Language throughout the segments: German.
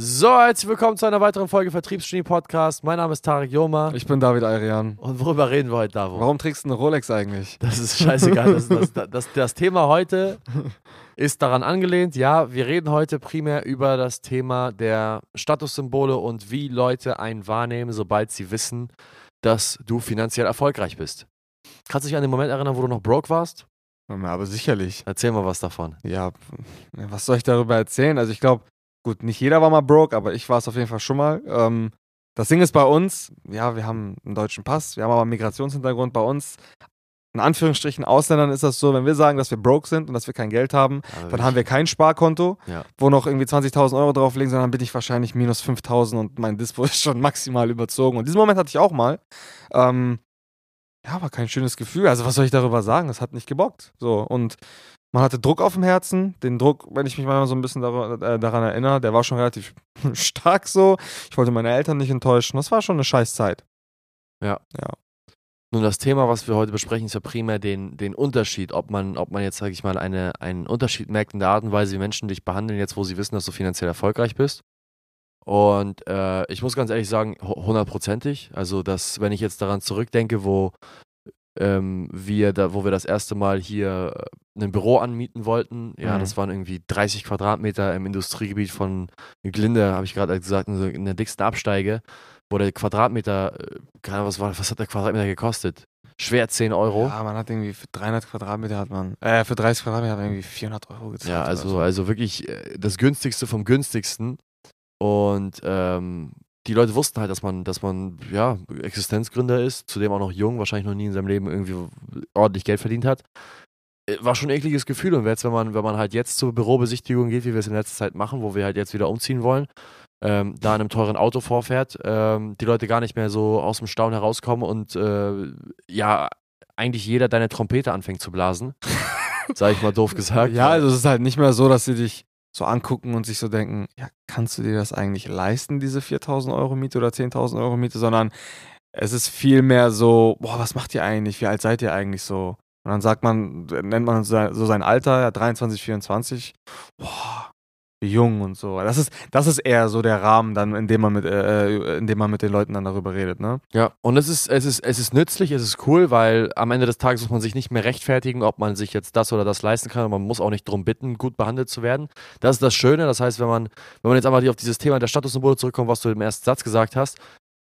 So, herzlich willkommen zu einer weiteren Folge Vertriebsgenie Podcast. Mein Name ist Tarek Joma. Ich bin David Ayrian. Und worüber reden wir heute, Davo? Warum trägst du eine Rolex eigentlich? Das ist scheißegal. Das, das, das, das, das Thema heute ist daran angelehnt. Ja, wir reden heute primär über das Thema der Statussymbole und wie Leute einen wahrnehmen, sobald sie wissen, dass du finanziell erfolgreich bist. Kannst du dich an den Moment erinnern, wo du noch broke warst? Aber sicherlich. Erzähl mal was davon. Ja, was soll ich darüber erzählen? Also ich glaube, gut, nicht jeder war mal broke, aber ich war es auf jeden Fall schon mal. Ähm, das Ding ist bei uns, ja, wir haben einen deutschen Pass, wir haben aber einen Migrationshintergrund bei uns. In Anführungsstrichen Ausländern ist das so, wenn wir sagen, dass wir broke sind und dass wir kein Geld haben, Aber dann haben wir kein Sparkonto, Ja. wo noch irgendwie 20.000 Euro drauflegen, sondern bin ich wahrscheinlich minus 5.000 und mein Dispo ist schon maximal überzogen. Und diesen Moment hatte ich auch mal. Ähm, ja, war kein schönes Gefühl. Also was soll ich darüber sagen? Es hat nicht gebockt. So und man hatte Druck auf dem Herzen. Den Druck, wenn ich mich mal so ein bisschen äh, daran erinnere, der war schon relativ stark so. Ich wollte meine Eltern nicht enttäuschen. Das war schon eine scheiß Zeit. Nun, das Thema, was wir heute besprechen, ist ja primär den, den Unterschied, ob man, ob man jetzt, sage ich mal, eine, einen Unterschied merkt in der Art und Weise, wie Menschen dich behandeln, jetzt wo sie wissen, dass du finanziell erfolgreich bist. Und äh, ich muss ganz ehrlich sagen, hu- hundertprozentig. Also, dass, wenn ich jetzt daran zurückdenke, wo ähm, wir da, wo wir das erste Mal hier äh, ein Büro anmieten wollten, ja, Mhm. das waren irgendwie 30 Quadratmeter im Industriegebiet von Glinde, habe ich gerade gesagt, in der dicksten Absteige, wo der Quadratmeter, äh, keine Ahnung, was war, was hat der Quadratmeter gekostet? Schwer 10 Euro. Ja, man hat irgendwie für 300 Quadratmeter hat man, äh, für 30 Quadratmeter hat man irgendwie 400 Euro gezahlt. Ja, also, so. also wirklich äh, das günstigste vom günstigsten. Und ähm, die Leute wussten halt, dass man, dass man ja Existenzgründer ist, zudem auch noch jung, wahrscheinlich noch nie in seinem Leben irgendwie ordentlich Geld verdient hat. Äh, War schon ein ekliges Gefühl. Und jetzt, wenn man, wenn man halt jetzt zur Bürobesichtigung geht, wie wir es in letzter Zeit machen, wo wir halt jetzt wieder umziehen wollen, ähm, da in einem teuren Auto vorfährt, ähm, die Leute gar nicht mehr so aus dem Staunen herauskommen und äh, ja, eigentlich jeder deine Trompete anfängt zu blasen. Sag ich mal doof gesagt. Ja, also es ist halt nicht mehr so, dass sie dich so angucken und sich so denken, ja, kannst du dir das eigentlich leisten, diese 4000 Euro Miete oder 10.000 Euro Miete, sondern es ist viel mehr so, boah, was macht ihr eigentlich? Wie alt seid ihr eigentlich so? Und dann sagt man, nennt man so sein Alter, ja, 23, 24, boah, jung und so. Das ist, das ist eher so der Rahmen dann, in dem man mit, äh, in dem man mit den Leuten dann darüber redet, ne? Ja, und es ist, es ist, es ist nützlich, es ist cool, weil am Ende des Tages muss man sich nicht mehr rechtfertigen, ob man sich jetzt das oder das leisten kann. Und man muss auch nicht darum bitten, gut behandelt zu werden. Das ist das Schöne. Das heißt, wenn man, wenn man jetzt einmal auf dieses Thema der Statussymbole zurückkommt, was du im ersten Satz gesagt hast,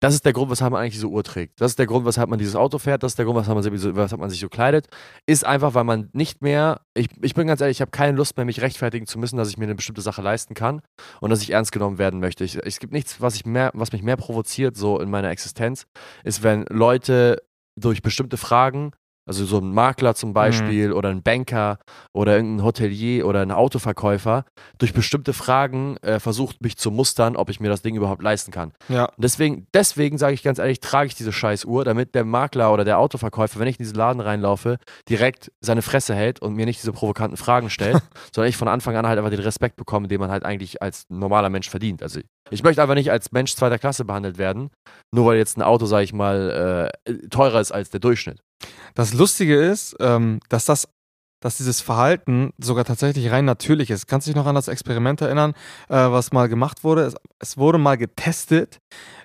das ist der Grund, weshalb man eigentlich diese Uhr trägt. Das ist der Grund, weshalb man dieses Auto fährt. Das ist der Grund, weshalb man sich so, weshalb man sich so kleidet. Ist einfach, weil man nicht mehr, ich, ich bin ganz ehrlich, ich habe keine Lust mehr, mich rechtfertigen zu müssen, dass ich mir eine bestimmte Sache leisten kann und dass ich ernst genommen werden möchte. Ich, es gibt nichts, was, ich mehr, was mich mehr provoziert, so in meiner Existenz, ist, wenn Leute durch bestimmte Fragen, also so ein Makler zum Beispiel oder ein Banker oder irgendein Hotelier oder ein Autoverkäufer, durch bestimmte Fragen äh, versucht, mich zu mustern, ob ich mir das Ding überhaupt leisten kann. Ja. Und deswegen, deswegen sage ich ganz ehrlich, trage ich diese scheiß Uhr, damit der Makler oder der Autoverkäufer, wenn ich in diesen Laden reinlaufe, direkt seine Fresse hält und mir nicht diese provokanten Fragen stellt, sondern ich von Anfang an halt einfach den Respekt bekomme, den man halt eigentlich als normaler Mensch verdient. Also ich möchte einfach nicht als Mensch zweiter Klasse behandelt werden, nur weil jetzt ein Auto, sage ich mal, äh, teurer ist als der Durchschnitt. Das Lustige ist, ähm, dass das, dass dieses Verhalten sogar tatsächlich rein natürlich ist. Kannst du dich noch an das Experiment erinnern, äh, was mal gemacht wurde? Es, es wurde mal getestet,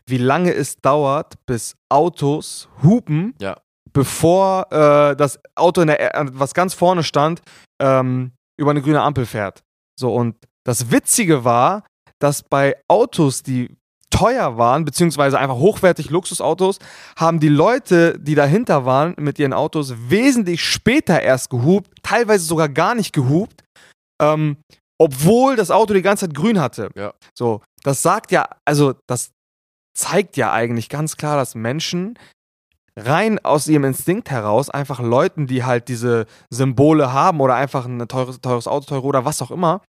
wie lange es dauert, bis Autos hupen, Ja. bevor äh, das Auto, in der, was ganz vorne stand, ähm, über eine grüne Ampel fährt. So, und das Witzige war, dass bei Autos, die teuer waren, beziehungsweise einfach hochwertig Luxusautos, haben die Leute, die dahinter waren mit ihren Autos, wesentlich später erst gehupt, teilweise sogar gar nicht gehupt, ähm, obwohl das Auto die ganze Zeit grün hatte. Ja. So, das sagt ja, also das zeigt ja eigentlich ganz klar, dass Menschen rein aus ihrem Instinkt heraus einfach Leuten, die halt diese Symbole haben oder einfach ein teures, teures Auto, teure oder was auch immer,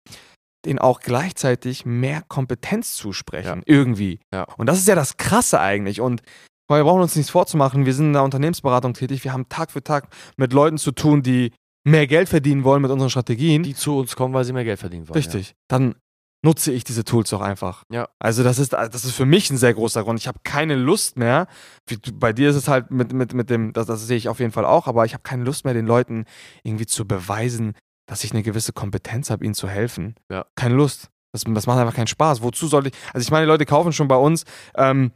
denen auch gleichzeitig mehr Kompetenz zusprechen. Irgendwie. Ja. Und das ist ja das Krasse eigentlich. Und wir brauchen uns nichts vorzumachen. Wir sind in der Unternehmensberatung tätig. Wir haben Tag für Tag mit Leuten zu tun, die mehr Geld verdienen wollen mit unseren Strategien. Die zu uns kommen, weil sie mehr Geld verdienen wollen. Richtig. Dann nutze ich diese Tools auch einfach. Ja. Also das ist, das ist für mich ein sehr großer Grund. Ich habe keine Lust mehr. Bei dir ist es halt mit, mit, mit dem, das, das sehe ich auf jeden Fall auch, aber ich habe keine Lust mehr, den Leuten irgendwie zu beweisen, dass ich eine gewisse Kompetenz habe, ihnen zu helfen. Ja. Keine Lust. Das, das macht einfach keinen Spaß. Wozu soll ich. Also ich meine, die Leute kaufen schon bei uns. Ähm,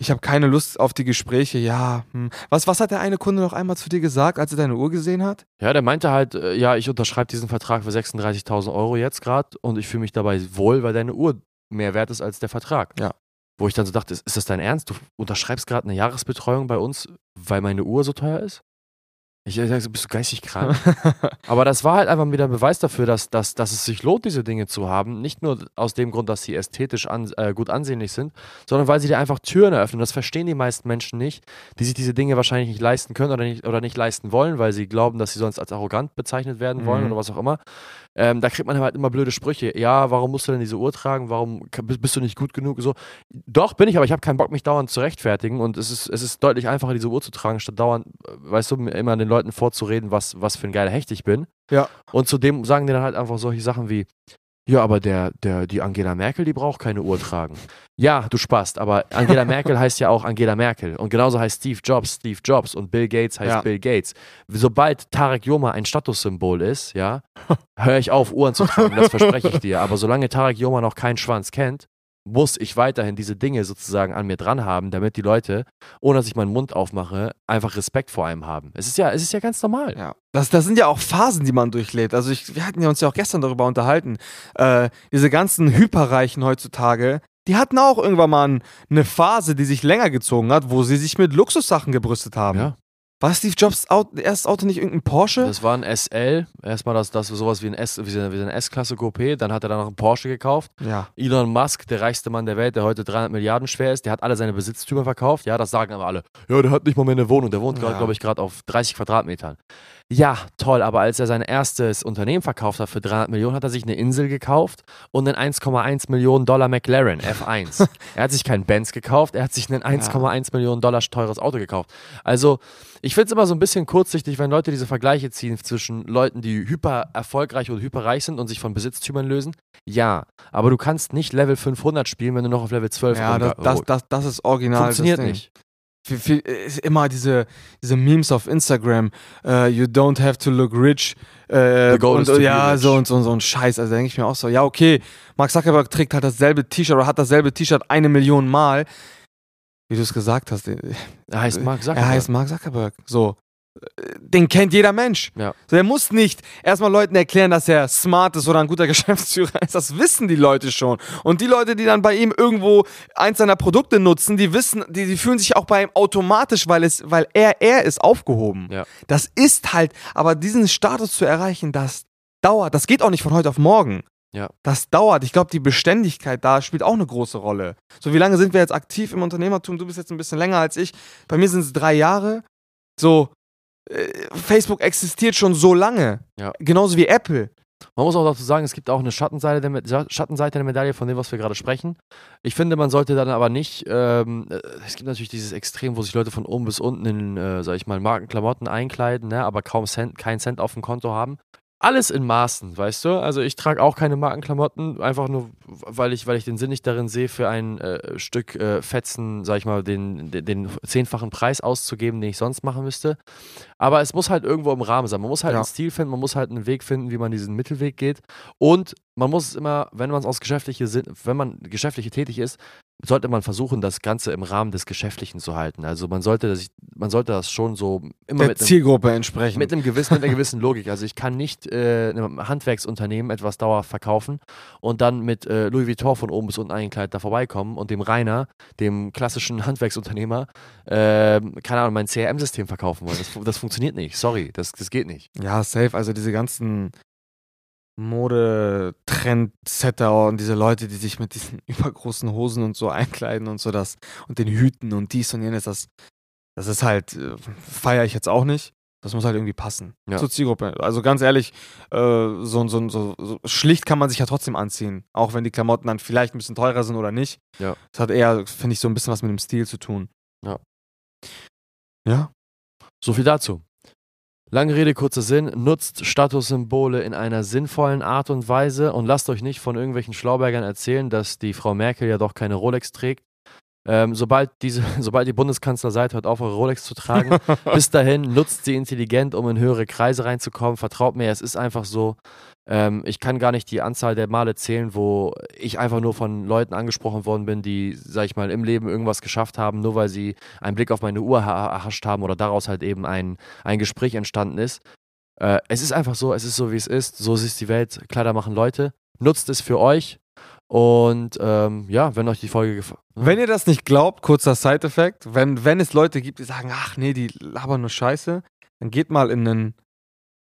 ich habe keine Lust auf die Gespräche. Ja, hm. was, was hat der eine Kunde noch einmal zu dir gesagt, als er deine Uhr gesehen hat? Ja, der meinte halt, äh, ja, ich unterschreibe diesen Vertrag für 36.000 Euro jetzt gerade und ich fühle mich dabei wohl, weil deine Uhr mehr wert ist als der Vertrag. Ja. Wo ich dann so dachte, ist, ist das dein Ernst? Du unterschreibst gerade eine Jahresbetreuung bei uns, weil meine Uhr so teuer ist? Ich sag so, bist du geistig krank? Aber das war halt einfach wieder ein Beweis dafür, dass, dass, dass es sich lohnt, diese Dinge zu haben. Nicht nur aus dem Grund, dass sie ästhetisch an, äh, gut ansehnlich sind, sondern weil sie dir einfach Türen eröffnen. Das verstehen die meisten Menschen nicht, die sich diese Dinge wahrscheinlich nicht leisten können oder nicht, oder nicht leisten wollen, weil sie glauben, dass sie sonst als arrogant bezeichnet werden wollen Mhm. oder was auch immer. Ähm, da kriegt man halt immer blöde Sprüche. Ja, warum musst du denn diese Uhr tragen? Warum bist du nicht gut genug? So, doch, bin ich, aber ich habe keinen Bock, mich dauernd zu rechtfertigen. Und es ist, es ist deutlich einfacher, diese Uhr zu tragen, statt dauernd, äh, weißt du, immer den Leuten vorzureden, was, was für ein geiler Hecht ich bin. Ja. Und zudem sagen die dann halt einfach solche Sachen wie, ja, aber der, der, die Angela Merkel, die braucht keine Uhr tragen. Ja, du spast, aber Angela Merkel heißt ja auch Angela Merkel. Und genauso heißt Steve Jobs Steve Jobs und Bill Gates heißt Ja. Bill Gates. Sobald Tarek Joma ein Statussymbol ist, ja, höre ich auf, Uhren zu tragen, das verspreche ich dir. Aber solange Tarek Joma noch keinen Schwanz kennt, muss ich weiterhin diese Dinge sozusagen an mir dran haben, damit die Leute, ohne dass ich meinen Mund aufmache, einfach Respekt vor einem haben. Es ist ja, es ist ja ganz normal. Ja, das, das sind ja auch Phasen, die man durchlebt. Also ich, wir hatten ja uns ja auch gestern darüber unterhalten. Äh, diese ganzen Hyperreichen heutzutage, die hatten auch irgendwann mal ein- eine Phase, die sich länger gezogen hat, wo sie sich mit Luxussachen gebrüstet haben. Ja. War Steve Jobs Auto, erstes Auto nicht irgendein Porsche? Das war ein SL, erstmal das, das sowas wie ein S, wie eine, S-Klasse Coupé, dann hat er dann noch einen Porsche gekauft. ja. Elon Musk, der reichste Mann der Welt, der heute 300 Milliarden schwer ist, der hat alle seine Besitztümer verkauft. Ja, das sagen aber alle. Ja, der hat nicht mal mehr eine Wohnung. Der wohnt gerade, Ja. glaube ich, gerade auf 30 Quadratmetern. Ja, toll, aber als er sein erstes Unternehmen verkauft hat für 300 Millionen, hat er sich eine Insel gekauft und einen 1,1 Millionen Dollar McLaren F1. er hat sich keinen Benz gekauft, er hat sich ein 1,1 Millionen Dollar teures Auto gekauft. Also, ich finde es immer so ein bisschen kurzsichtig, wenn Leute diese Vergleiche ziehen zwischen Leuten, die hyper erfolgreich oder hyperreich sind und sich von Besitztümern lösen. Ja, aber du kannst nicht Level 500 spielen, wenn du noch auf Level 12 Ja, das, das, das, das ist original. funktioniert nicht. Viel, viel, ist immer diese, diese Memes auf Instagram. äh, you don't have to look rich. Äh, The goal und, is ja, rich. so und so und so ein Scheiß. Also denke ich mir auch so, ja, okay, Mark Zuckerberg trägt halt dasselbe T-Shirt oder hat dasselbe T-Shirt eine Million Mal. Wie du es gesagt hast, Er heißt Mark er Zuckerberg. heißt Mark Zuckerberg. So. Den kennt jeder Mensch. Ja. So, er muss nicht erstmal Leuten erklären, dass er smart ist oder ein guter Geschäftsführer ist. Das wissen die Leute schon. Und die Leute, die dann bei ihm irgendwo eins seiner Produkte nutzen, die wissen, die, die fühlen sich auch bei ihm automatisch, weil es, weil er, er ist aufgehoben. Ja. Das ist halt, aber diesen Status zu erreichen, das dauert. Das geht auch nicht von heute auf morgen. Ja. Das dauert. Ich glaube, die Beständigkeit da spielt auch eine große Rolle. So, wie lange sind wir jetzt aktiv im Unternehmertum? Du bist jetzt ein bisschen länger als ich. Bei mir sind es drei Jahre. So, äh, Facebook existiert schon so lange. Ja. Genauso wie Apple. Man muss auch dazu sagen, es gibt auch eine Schattenseite der, Me- Schattenseite der Medaille von dem, was wir gerade sprechen. Ich finde, man sollte dann aber nicht, ähm, äh, es gibt natürlich dieses Extrem, wo sich Leute von oben bis unten in, äh, sag ich mal, Markenklamotten einkleiden, ne, aber kaum Cent, keinen Cent auf dem Konto haben. Alles in Maßen, weißt du? Also ich trage auch keine Markenklamotten, einfach nur, weil ich, weil ich den Sinn nicht darin sehe, für ein äh, Stück äh, Fetzen, sag ich mal, den, den, den zehnfachen Preis auszugeben, den ich sonst machen müsste. Aber es muss halt irgendwo im Rahmen sein. Man muss halt Ja. einen Stil finden, man muss halt einen Weg finden, wie man diesen Mittelweg geht. Und man muss es immer, wenn man es aus geschäftliche Sinn, wenn man geschäftlich tätig ist, sollte man versuchen, das Ganze im Rahmen des Geschäftlichen zu halten. Also man sollte das, man sollte das schon so immer Der mit einem, Zielgruppe entsprechend. mit, einem gewissen, mit einer gewissen Logik. Also ich kann nicht äh, einem Handwerksunternehmen etwas dauerhaft verkaufen und dann mit äh, Louis Vuitton von oben bis unten eingekleidet da vorbeikommen und dem Rainer, dem klassischen Handwerksunternehmer, äh, keine Ahnung, mein CRM-System verkaufen wollen. Das, das funktioniert nicht. Sorry, das, das geht nicht. Ja, safe. Also diese ganzen Modetrendsetter und diese Leute, die sich mit diesen übergroßen Hosen und so einkleiden und so das und den Hüten und dies und jenes, das, das ist halt, äh, feiere ich jetzt auch nicht. Das muss halt irgendwie passen Ja. zur Zielgruppe. Also ganz ehrlich, äh, so, so, so, so schlicht kann man sich ja trotzdem anziehen. Auch wenn die Klamotten dann vielleicht ein bisschen teurer sind oder nicht. Ja. Das hat eher, finde ich, so ein bisschen was mit dem Stil zu tun. Ja. Ja. So viel dazu. Lange Rede, kurzer Sinn. Nutzt Statussymbole in einer sinnvollen Art und Weise und lasst euch nicht von irgendwelchen Schlaubergern erzählen, dass die Frau Merkel ja doch keine Rolex trägt. Ähm, sobald, diese, sobald die Bundeskanzler seid, hört auf, eure Rolex zu tragen. Bis dahin nutzt sie intelligent, um in höhere Kreise reinzukommen. Vertraut mir, es ist einfach so. Ähm, ich kann gar nicht die Anzahl der Male zählen, wo ich einfach nur von Leuten angesprochen worden bin, die, sag ich mal, im Leben irgendwas geschafft haben, nur weil sie einen Blick auf meine Uhr erhascht haben oder daraus halt eben ein, ein Gespräch entstanden ist. Äh, es ist einfach so, es ist so, wie es ist. So ist die Welt. Kleider machen Leute. Nutzt es für euch. Und ähm, ja, wenn euch die Folge gefallen. Wenn ihr das nicht glaubt, kurzer Side-Effekt, wenn, wenn es Leute gibt, die sagen, ach nee, die labern nur Scheiße, dann geht mal in einen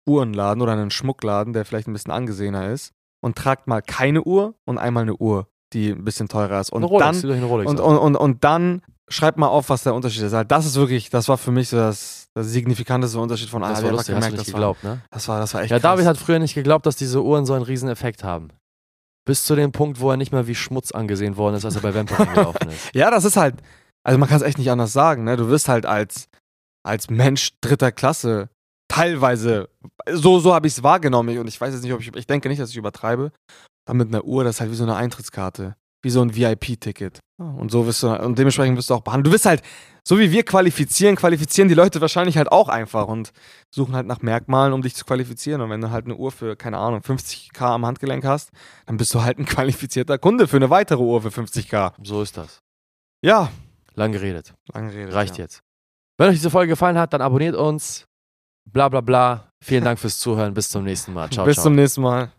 Uhrenladen oder einen Schmuckladen, der vielleicht ein bisschen angesehener ist, und tragt mal keine Uhr und einmal eine Uhr, die ein bisschen teurer ist. Und Rolex, dann, und, und, und, und dann schreibt mal auf, was der Unterschied ist. Also das ist wirklich, das war für mich so das, das signifikanteste Unterschied von das ah, war ich lustig, gemerkt, nicht das war, geglaubt, ne? das war, das war echt Ja, krass. David hat früher nicht geglaubt, dass diese Uhren so einen riesen Effekt haben. Bis zu dem Punkt, wo er nicht mehr wie Schmutz angesehen worden ist, als er bei Vampire gelaufen ist. Ja, das ist halt, also man kann es echt nicht anders sagen, ne? Du wirst halt als, als Mensch dritter Klasse teilweise, so, so habe ich es wahrgenommen und ich weiß jetzt nicht, ob ich, ich denke nicht, dass ich übertreibe, aber mit einer Uhr, das ist halt wie so eine Eintrittskarte, wie so ein VIP-Ticket. Und so wirst du, und dementsprechend wirst du auch behandelt. Du wirst halt, so wie wir qualifizieren, qualifizieren die Leute wahrscheinlich halt auch einfach und suchen halt nach Merkmalen, um dich zu qualifizieren. Und wenn du halt eine Uhr für, keine Ahnung, 50k am Handgelenk hast, dann bist du halt ein qualifizierter Kunde für eine weitere Uhr für 50k. So ist das. Ja, Lang geredet. lange Rede. Reicht ja. jetzt. Wenn euch diese Folge gefallen hat, dann abonniert uns. Bla bla bla. Vielen Dank fürs Zuhören. Bis zum nächsten Mal. Ciao, Bis ciao. zum nächsten Mal.